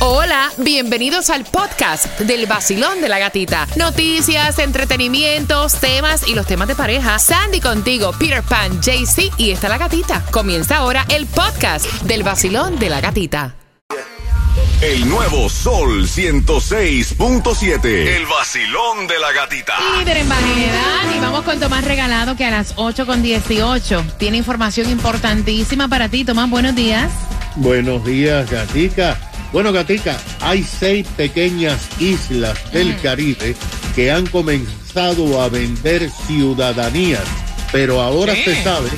Hola, bienvenidos al podcast del vacilón de la gatita. Noticias, entretenimientos, temas y los temas de pareja. Sandy contigo, Peter Pan, JC y está la gatita. Comienza ahora el podcast del vacilón de la gatita. El nuevo Sol 106.7. El vacilón de la gatita. Líder en variedad y vamos con Tomás Regalado que a las 8 con 18 tiene información importantísima para ti. Tomás, buenos días. Buenos días, Gatica. Bueno, Gatica, hay seis pequeñas islas del Caribe que han comenzado a vender ciudadanías, pero ahora ¿Qué? se sabe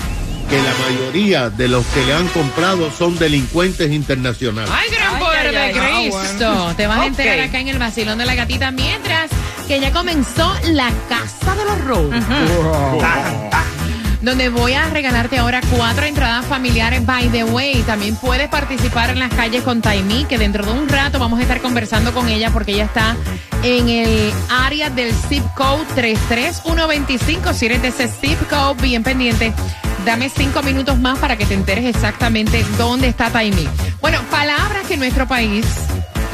que la mayoría de los que le han comprado son delincuentes internacionales. Ay, gran Ay, poder ay, de ay, Cristo. bueno. Te vas a enterar acá en el vacilón de la gatita mientras que ya comenzó la casa de los robos. Donde voy a regalarte ahora cuatro entradas familiares. By the way, también puedes participar en las calles con Taimí, que dentro de un rato vamos a estar conversando con ella porque ella está en el área del zip code 33125. Si eres de ese zip code, bien pendiente. Dame cinco minutos más para que te enteres exactamente dónde está Taimí. Bueno, palabras que en nuestro país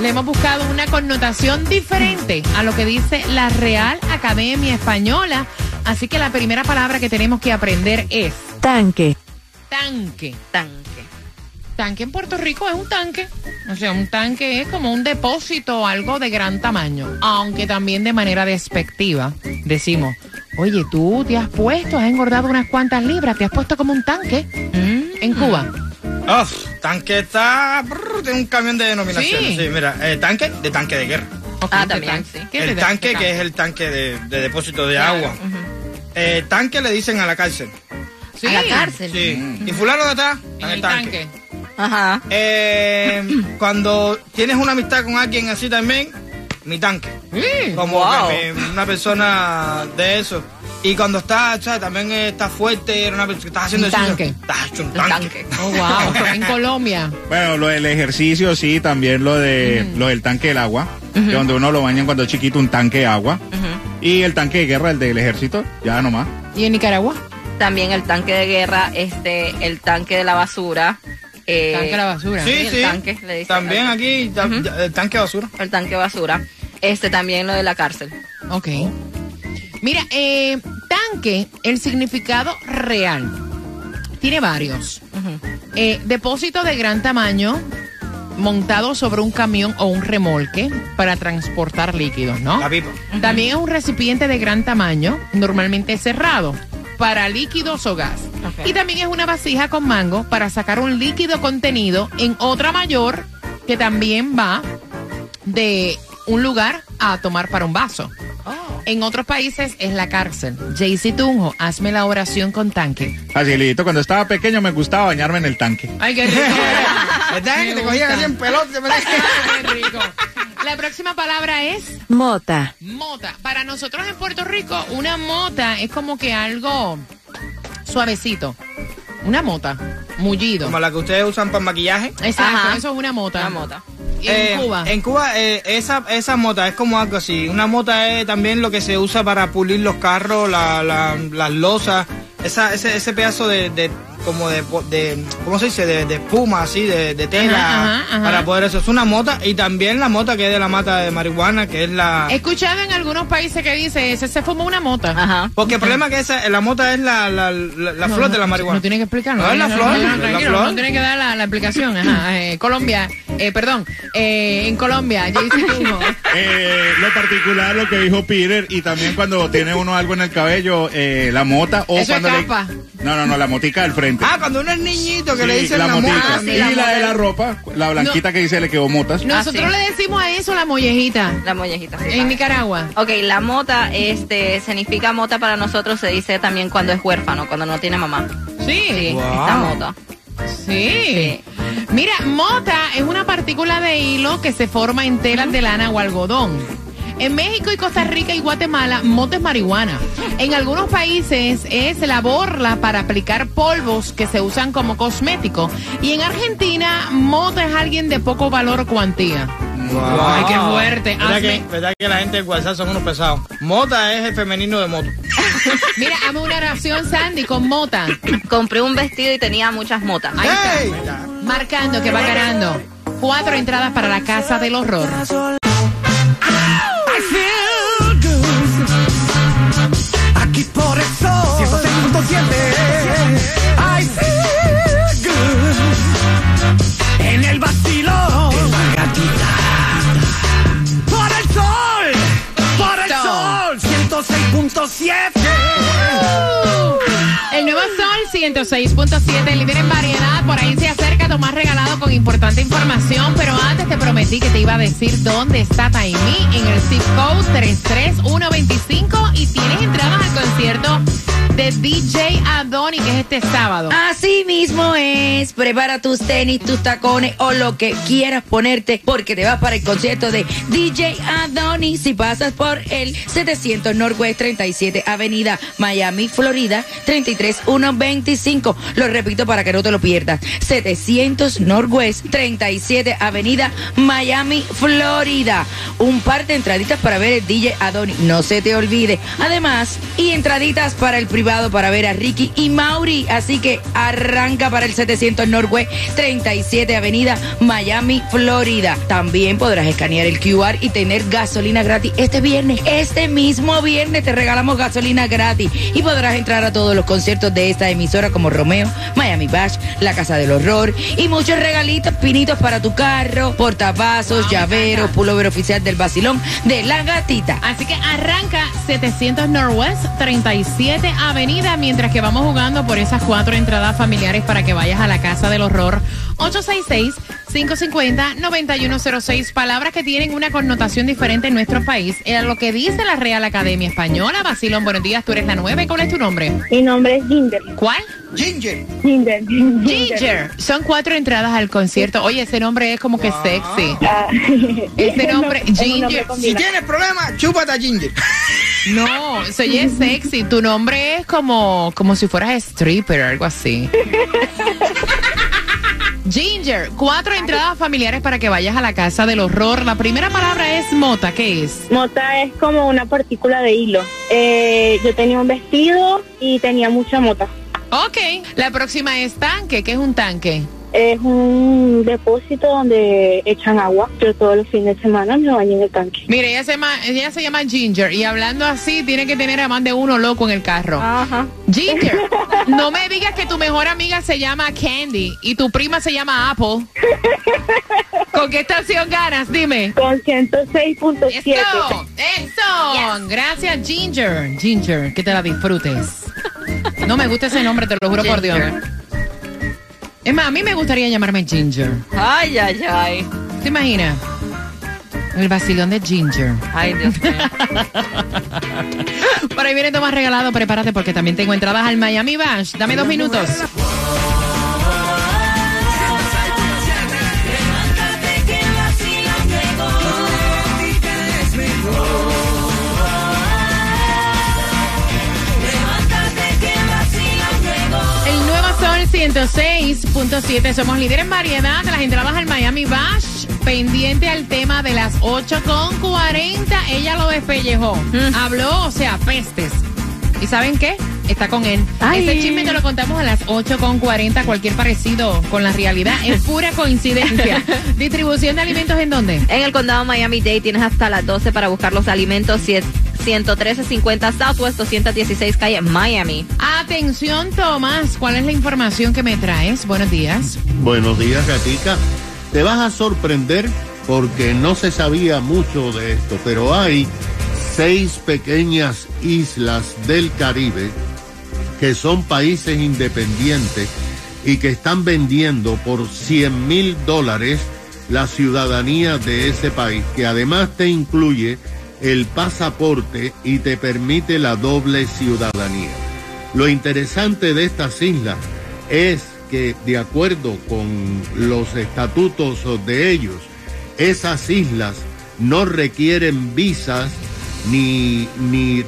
le hemos buscado una connotación diferente a lo que dice la Real Academia Española. Así que la primera palabra que tenemos que aprender es Tanque. tanque. Tanque. Tanque en Puerto Rico es un tanque. O sea, un tanque es como un depósito o algo de gran tamaño. Aunque también de manera despectiva decimos, oye, tú te has puesto, has engordado unas cuantas libras, te has puesto como un tanque en Cuba. Uf, tanque está. brr, Tiene un camión de denominaciones. Sí. Sí, mira, eh, tanque de tanque de guerra. Ah, de también, tanque. sí. ¿Qué El tanque de que es el tanque de, de depósito de Claro. agua. Eh, tanque le dicen a la cárcel. Sí. A la cárcel. Sí. Y fulano de atrás, En en el el tanque. tanque. Ajá. Eh, cuando tienes una amistad con alguien así también, mi tanque. Sí. Como Wow. que mi- una persona de eso. Y cuando está, ¿sabes? también está fuerte, era una persona que estás haciendo Un ejercicio. tanque. Estás hecho un El tanque. tanque. Oh, wow. en Colombia. Bueno, lo del ejercicio sí, también lo de lo del tanque del agua, que donde uno lo bañan cuando es chiquito un tanque de agua y el tanque de guerra el del ejército, ya nomás. ¿Y en Nicaragua? También el tanque de guerra, este, el tanque de la basura. eh, Tanque de la basura. Sí, el sí. tanque, le dicen. También aquí, ta- el tanque de basura. El tanque de basura. Este también lo de la cárcel. Ok. Mira, eh, tanque, el significado real. Tiene varios. Eh, depósito de gran tamaño montado sobre un camión o un remolque para transportar líquidos, ¿no? La pipa. También es un recipiente de gran tamaño, normalmente cerrado, para líquidos o gas. Y también es una vasija con mango para sacar un líquido contenido en otra mayor que también va de un lugar a tomar para un vaso. En otros países es la cárcel. Jaycee Tunjo, hazme la oración con tanque. Facilito, cuando estaba pequeño me gustaba bañarme en el tanque. Ay, qué rico. ¿Verdad? Que te cogían así en pelota. Ay, qué rico. La próxima palabra es Mota. Mota. Para nosotros en Puerto Rico, una mota es como que algo suavecito. Una mota. Mullido. Como la que ustedes usan para maquillaje. Exacto, Ajá. eso es una mota. Una mota. ¿Y en Eh, Cuba? En Cuba, eh, esa, esa mota es como algo así. Una mota es también lo que se usa para pulir los carros, la, la- las losas. Esa, ese, ese pedazo de, de- como de, de, ¿cómo se dice? De, de espuma, así, de, de tela, Ajá, ajá, ajá. para poder eso. Es una mota y también la mota que es de la mata de marihuana, que es la... He escuchado en algunos países que dice, ese se fumó una mota. Ajá. Porque el problema es que esa, la mota es la, la, la, la No, flor no, de la marihuana. No tiene que explicarlo. No, es la flor, no, la flor. no tiene que dar la, la explicación. Ajá, eh, Colombia, eh, perdón, eh, en Colombia, Tunjo. Eh, lo particular, lo que dijo Peter, y también cuando tiene uno algo en el cabello, eh, la mota o Eso es cuando le- capa. No, no, no, la motica del frente. Ah, cuando uno es niñito que le dicen la la, motica. mota. Ah, sí, y la la, de la ropa, la blanquita que dice le quedó motas. Nosotros Ah, sí. le decimos a eso la mollejita. La mollejita. sí, En. Nicaragua. Ok, la mota, este, significa mota para nosotros, se dice también cuando es huérfano, cuando no tiene mamá. Sí. Sí, Wow. esta mota. Sí. Mira, mota es una partícula de hilo que se forma en telas de lana o algodón. En México y Costa Rica y Guatemala, mota es marihuana. En algunos países es la borla para aplicar polvos que se usan como cosmético. Y en Argentina, mota es alguien de poco valor o cuantía. Ay, qué fuerte. ¿Verdad Hazme- que, verdad que la gente de WhatsApp son unos pesados? Mota es el femenino de moto. Mira, hazme una oración, Sandy, con mota. Compré un vestido y tenía muchas motas. Ahí está. Marcando que va ganando. cuatro entradas para la Casa del Horror. I feel good. Aquí por el sol. 106.7. I feel good. En el vacilón. Por el sol. Por el Eso. sol. 106.7. El nuevo Sol 106.7, líder en variedad. Por ahí se acerca Tomás Regalado con importante información. Pero antes te prometí que te iba a decir dónde está Taimí en el zip code 33125 y tienes entradas al concierto de DJ Adoni, que es este sábado. Así mismo es. Prepara tus tenis, tus tacones o lo que quieras ponerte porque te vas para el concierto de DJ Adonis si pasas por el 700 Northwest 37 Avenida Miami, Florida 33125. Lo repito para que no te lo pierdas. 700 Northwest 37 Avenida Miami, Florida. Un par de entraditas para ver el DJ Adonis. No se te olvide. Además, y entraditas para el privado para ver a Ricky y Mauri. Así que arranca para el 700 Northwest 37 Avenida Miami, Florida. También podrás escanear el QR y tener gasolina gratis este viernes. Este mismo viernes te regalamos gasolina gratis y podrás entrar a todos los conciertos de esta emisora como Romeo, Miami Bash, La Casa del Horror y muchos regalitos, pinitos para tu carro, portavasos, llaveros, pullover oficial del vacilón de la gatita. Así que arranca 700 Northwest 37 Avenida mientras que vamos jugando por esas cuatro entradas familiares para que vayas a la Casa del Horror. 866-550-9106. Palabras que tienen una connotación diferente en nuestro país. Es lo que dice la Real Academia Española. Basilón, buenos días. Tú eres la nueve. ¿Cuál es tu nombre? Mi nombre es Ginger. ¿Cuál? Ginger. Ginger. Ginger. Son cuatro entradas al concierto. Oye, ese nombre es como que sexy. Ah, Ese nombre, nombre Ginger. Si tienes problemas, chúpate a Ginger. No, se oye sexy. Tu nombre es como, como si fueras stripper, algo así. Ginger, cuatro entradas familiares para que vayas a la casa del horror. La primera palabra es mota, ¿qué es? Mota es como una partícula de hilo. Eh, yo tenía un vestido y tenía mucha mota. Ok, la próxima es tanque, ¿qué es un tanque? Es un depósito donde echan agua. Yo todos los fines de semana me baño en el tanque. Mire, ella se, llama, ella se llama Ginger y hablando así tiene que tener a más de uno loco en el carro. Ajá. Ginger, no me digas que tu mejor amiga se llama Candy y tu prima se llama Apple. ¿Con qué estación ganas? Dime. Con 106.7. Eso, eso. Gracias, Ginger. Ginger, que te la disfrutes. No me gusta ese nombre, te lo juro por Dios. Es más, a mí me gustaría llamarme Ginger. Ay, ay, ay. ¿Te imaginas? El vacilón de Ginger. Ay, Dios mío. Por ahí viene Tomás regalado, prepárate porque también tengo entradas al Miami Bash. Dame dos minutos. 106.7. Somos líderes en variedad de las entradas al Miami Bash. Pendiente al tema de las 8.40. Ella lo despellejó. Habló, o sea, pestes. ¿Y saben qué? Está con él. Ay. Este chisme te lo contamos a las 8.40. Cualquier parecido con la realidad es pura coincidencia. ¿Distribución de alimentos en dónde? En el condado Miami-Dade tienes hasta las 12 para buscar los alimentos. Si es 11350 Southwest 216 calle Miami. Atención, Tomás. ¿Cuál es la información que me traes? Buenos días. Buenos días, Gatica. Te vas a sorprender porque no se sabía mucho de esto, pero hay seis pequeñas islas del Caribe que son países independientes y que están vendiendo por 100 mil dólares la ciudadanía de ese país, que además te incluye el pasaporte y te permite la doble ciudadanía. Lo interesante de estas islas es que de acuerdo con los estatutos de ellos, esas islas no requieren visas ni,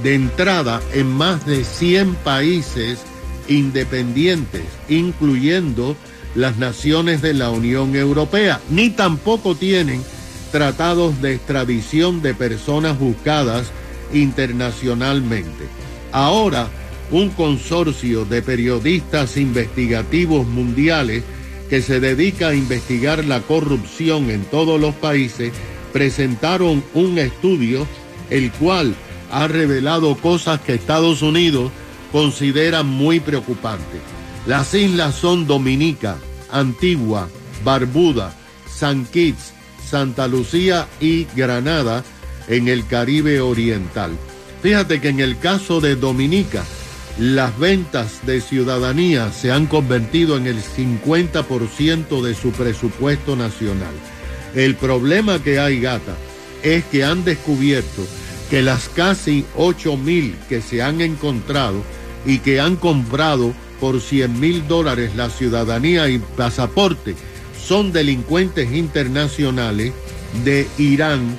de entrada en más de 100 países independientes, incluyendo las naciones de la Unión Europea, ni tampoco tienen tratados de extradición de personas buscadas internacionalmente. Ahora, un consorcio de periodistas investigativos mundiales que se dedica a investigar la corrupción en todos los países, presentaron un estudio el cual ha revelado cosas que Estados Unidos considera muy preocupantes. Las islas son Dominica, Antigua, Barbuda, San Kitts, Santa Lucía y Granada en el Caribe Oriental. Fíjate que en el caso de Dominica, las ventas de ciudadanía se han convertido en el 50% de su presupuesto nacional. El problema que hay, gata, es que han descubierto que las casi 8 mil que se han encontrado y que han comprado por 100 mil dólares la ciudadanía y pasaporte son delincuentes internacionales de Irán,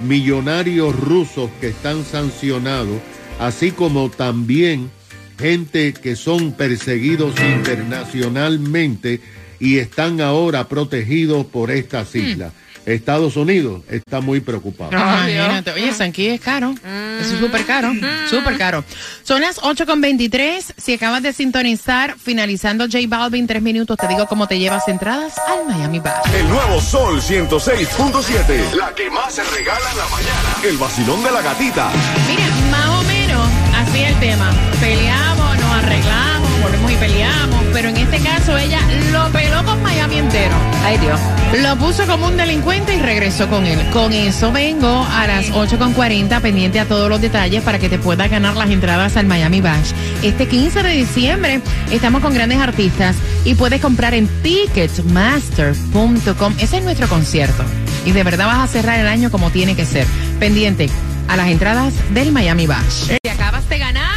millonarios rusos que están sancionados, así como también gente que son perseguidos internacionalmente y están ahora protegidos por estas islas. Estados Unidos está muy preocupado. Imagínate. Oye, Sanquí es caro. Eso es súper caro. Súper caro. Son las 8.23. Si acabas de sintonizar, finalizando J Balvin, tres minutos, te digo cómo te llevas entradas al Miami Bash. El nuevo Sol 106.7. La que más se regala en la mañana. El vacilón de la gatita. Mira, más o menos así es el tema. Peleamos, nos arreglamos, volvemos y peleamos. Pero en este caso ella lo peló con Miami entero. Ay, Dios. Lo puso como un delincuente y regresó con él. Con eso vengo a las 8.40 pendiente a todos los detalles para que te puedas ganar las entradas al Miami Bash. Este 15 de diciembre estamos con grandes artistas y puedes comprar en ticketmaster.com. Ese es nuestro concierto. Y de verdad vas a cerrar el año como tiene que ser. Pendiente a las entradas del Miami Bash. Te acabas de ganar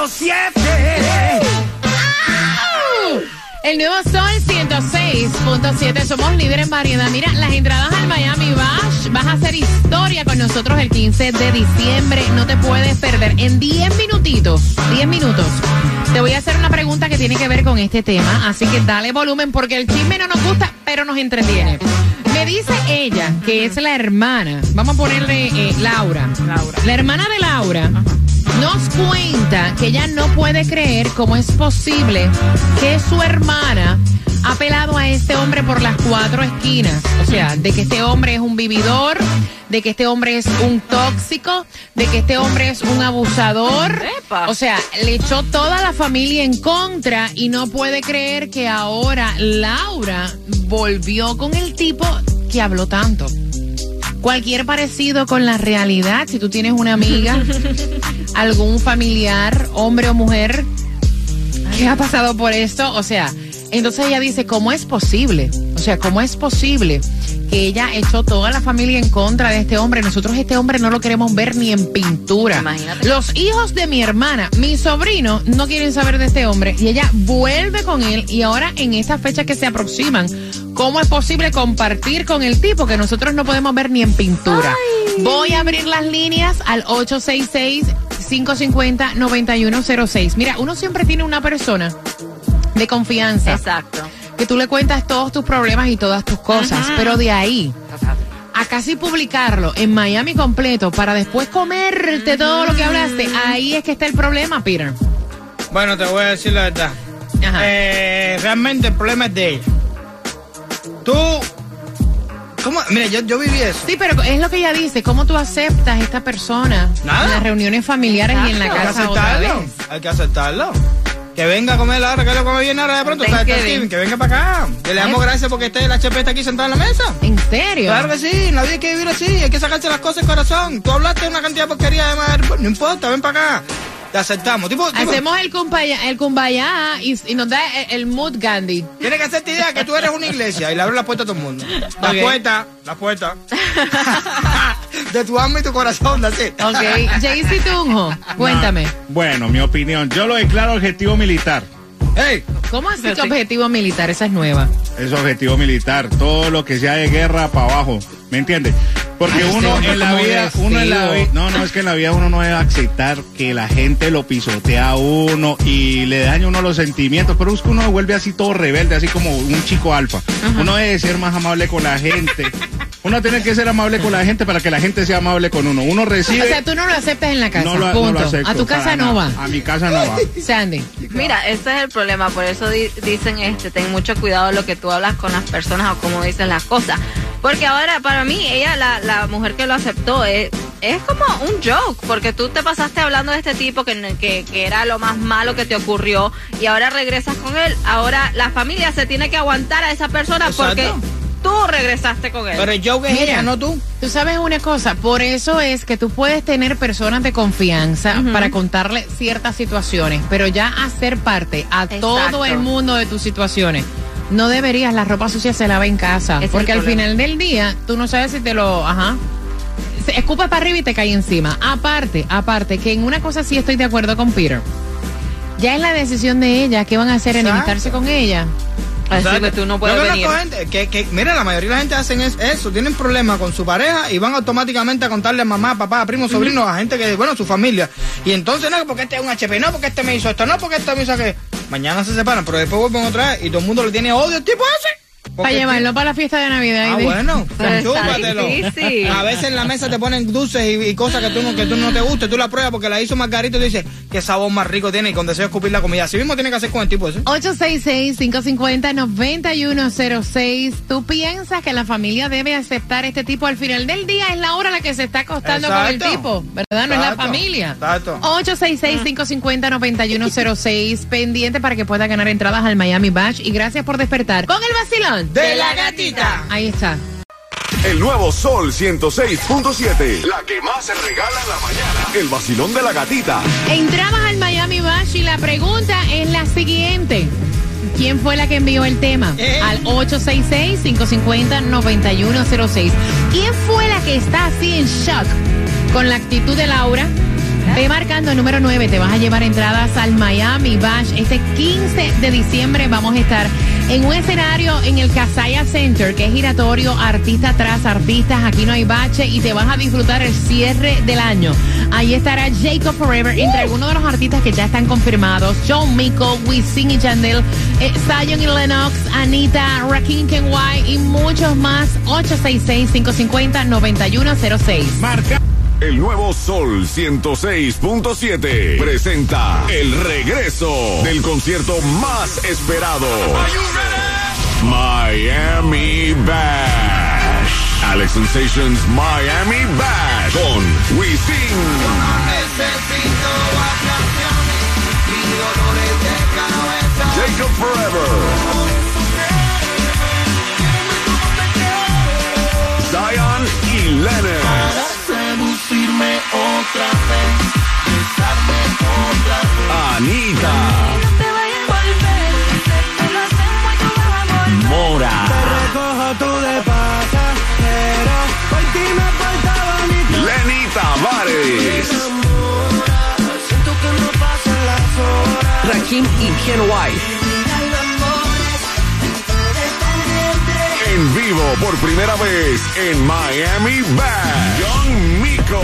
106.7. El nuevo Sol 106.7. Somos líderes en variedad. Mira, las entradas al Miami Bash. Vas a hacer historia con nosotros el 15 de diciembre. No te puedes perder. En 10 minutitos, 10 minutos, te voy a hacer una pregunta que tiene que ver con este tema. Así que dale volumen porque el chisme no nos gusta, pero nos entretiene. Me dice ella, que es la hermana. Vamos a ponerle eh, Laura. Laura. La hermana de Laura nos cuenta que ella no puede creer cómo es posible que su hermana ha pelado a este hombre por las cuatro esquinas. O sea, de que este hombre es un vividor, de que este hombre es un tóxico, de que este hombre es un abusador. Epa. O sea, le echó toda la familia en contra y no puede creer que ahora Laura volvió con el tipo que habló tanto. Cualquier parecido con la realidad, si tú tienes una amiga, algún familiar, hombre o mujer, que ha pasado por esto, o sea, entonces ella dice, ¿cómo es posible? O sea, ¿cómo es posible que ella echó toda la familia en contra de este hombre? Nosotros este hombre no lo queremos ver ni en pintura. Imagínate. Los hijos de mi hermana, mi sobrino, no quieren saber de este hombre y ella vuelve con él y ahora en estas fechas que se aproximan, ¿cómo es posible compartir con el tipo que nosotros no podemos ver ni en pintura? Voy a abrir las líneas al 866-550-9106. Mira, uno siempre tiene una persona de confianza Exacto. que tú le cuentas todos tus problemas y todas tus cosas, pero de ahí a casi publicarlo en Miami completo para después comerte todo lo que hablaste, ahí es que está el problema, Peter. Bueno, te voy a decir la verdad. Ajá. Eh, realmente el problema es de ella. Tú. ¿Cómo? Mira, yo, yo viví eso. Sí, pero es lo que ella dice, ¿cómo tú aceptas a esta persona Nada. en las reuniones familiares y en la Hay que casa otra aceptarlo. vez? Hay que aceptarlo. Que venga a comer ahora, que lo come bien ahora de pronto. está-. Steven, Que venga para acá. Que le damos gracias porque este, el HP está aquí sentado en la mesa. ¿En serio? Claro que sí, la vida hay que vivir así, hay que sacarse las cosas del corazón. Tú hablaste de una cantidad de porquería, además, no importa, ven para acá. Te aceptamos. Tipo, tipo, Hacemos el kumbaya, el kumbaya y, y nos da el, el mood Gandhi. Tienes que hacerte idea que tú eres una iglesia y le abres la puerta a todo el mundo. La puerta, la puerta. de tu alma y tu corazón, así. Ok, Jaycee Tunjo, cuéntame. Bueno, mi opinión. Yo lo declaro objetivo militar. Hey, ¿Cómo así que objetivo militar? Esa es nueva. Es objetivo militar. Todo lo que sea de guerra para abajo. ¿Me entiendes? Porque Ay, uno en la vida, uno en la vida, no, no, es que en la vida uno no debe aceptar que la gente lo pisotea a uno y le daña a uno los sentimientos, pero es que uno vuelve así todo rebelde, así como un chico alfa. Uno debe ser más amable con la gente. Uno tiene que ser amable con la gente para que la gente sea amable con uno. Uno recibe. O sea, tú no lo aceptas en la casa. no lo, no punto. lo acepto a tu casa no va. A mi casa no va. Sandy. Mira, ese es el problema, por eso di- dicen, este, ten mucho cuidado lo que tú hablas con las personas o cómo dices las cosas. Porque ahora, para mí, ella, la, la mujer que lo aceptó, es, es como un joke, porque tú te pasaste hablando de este tipo que, que, que era lo más malo que te ocurrió y ahora regresas con él. Ahora la familia se tiene que aguantar a esa persona Exacto. porque tú regresaste con él. Pero el joke es Mira. ella, no tú. Tú sabes una cosa, por eso es que tú puedes tener personas de confianza para contarle ciertas situaciones, pero ya hacer parte a todo el mundo de tus situaciones. No deberías, la ropa sucia se lava en casa, es porque al final del día tú no sabes si te lo, ajá, se escupas para arriba y te cae encima. Aparte, aparte, que en una cosa sí estoy de acuerdo con Peter. Ya es la decisión de ella, ¿qué van a hacer? Exacto. ¿Enemistarse con ella? Así que tú no puedes venir. gente que, que, mira, la mayoría de la gente hacen es- eso, tienen problemas con su pareja y van automáticamente a contarle a mamá, papá, primo, sobrino, a gente que, bueno, su familia. Y entonces, no, porque este es un HP, no, porque este me hizo esto, no, porque este me hizo que Mañana se separan, pero después vuelven otra vez y todo el mundo le tiene odio al tipo ese. Para llevarlo para la fiesta de Navidad. Ah, bueno, está chúpatelo. A veces en la mesa te ponen dulces y, y cosas que tú, no, que tú no te gustan, tú la pruebas porque la hizo Margarito y tú dices, qué sabor más rico tiene y con deseo de escupir la comida. Así mismo tiene que hacer con el tipo ese. 866-550-9106. ¿Tú piensas que la familia debe aceptar este tipo? Al final del día es la hora la que se está acostando con el tipo, ¿verdad? No es la familia. Exacto. 866-550-9106. Pendiente para que pueda ganar entradas al Miami Bash. Y gracias por despertar con el vacilón. De la gatita. Ahí está. El nuevo Sol 106.7. La que más se regala en la mañana. El vacilón de la gatita. Entradas al Miami Bash y la pregunta es la siguiente. ¿Quién fue la que envió el tema? Eh. Al 866-550-9106. ¿Quién fue la que está así en shock con la actitud de Laura? Ve marcando el número 9, te vas a llevar entradas al Miami Bash. Este 15 de diciembre vamos a estar en un escenario en el Casaya Center, que es giratorio, artista tras artistas. Aquí no hay bache y te vas a disfrutar el cierre del año. Ahí estará Jacob Forever, entre algunos de los artistas que ya están confirmados: John Mico, Wisin y Chandel, eh, Zion y Lennox, Anita, Rakim Kenway y muchos más. 866-550-9106. Marca. El nuevo Sol 106.7 presenta el regreso del concierto más esperado. Miami Bash. Alex Sensations Miami Bash con Wisin. Jacob Forever. Zion y Lennox. Falta bonito. Lenny Tavares. Rakim y Ken White. En vivo por primera vez en Miami Bash. John Mico.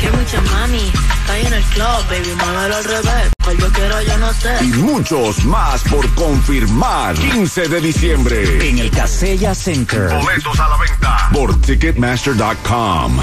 Que mucha mami, está en el club, baby, muévelo al revés. Yo quiero, yo no sé. Y muchos más por confirmar. 15 de diciembre. En el Casella Center. Boletos a la venta por Ticketmaster.com.